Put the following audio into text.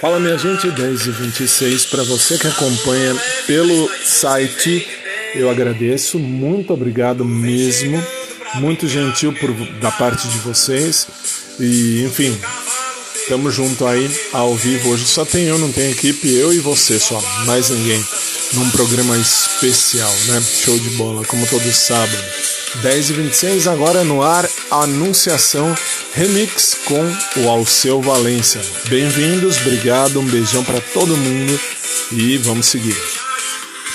Fala minha gente, 10 e 26 para você que acompanha pelo site, eu agradeço, muito obrigado mesmo, muito gentil por, da parte de vocês e enfim, tamo junto aí ao vivo hoje, só tem eu, não tem equipe, eu e você só, mais ninguém, num programa especial, né? Show de bola, como todo sábado. 10 e 26 agora no ar, Anunciação Remix com o Alceu Valença. Bem-vindos, obrigado, um beijão para todo mundo e vamos seguir.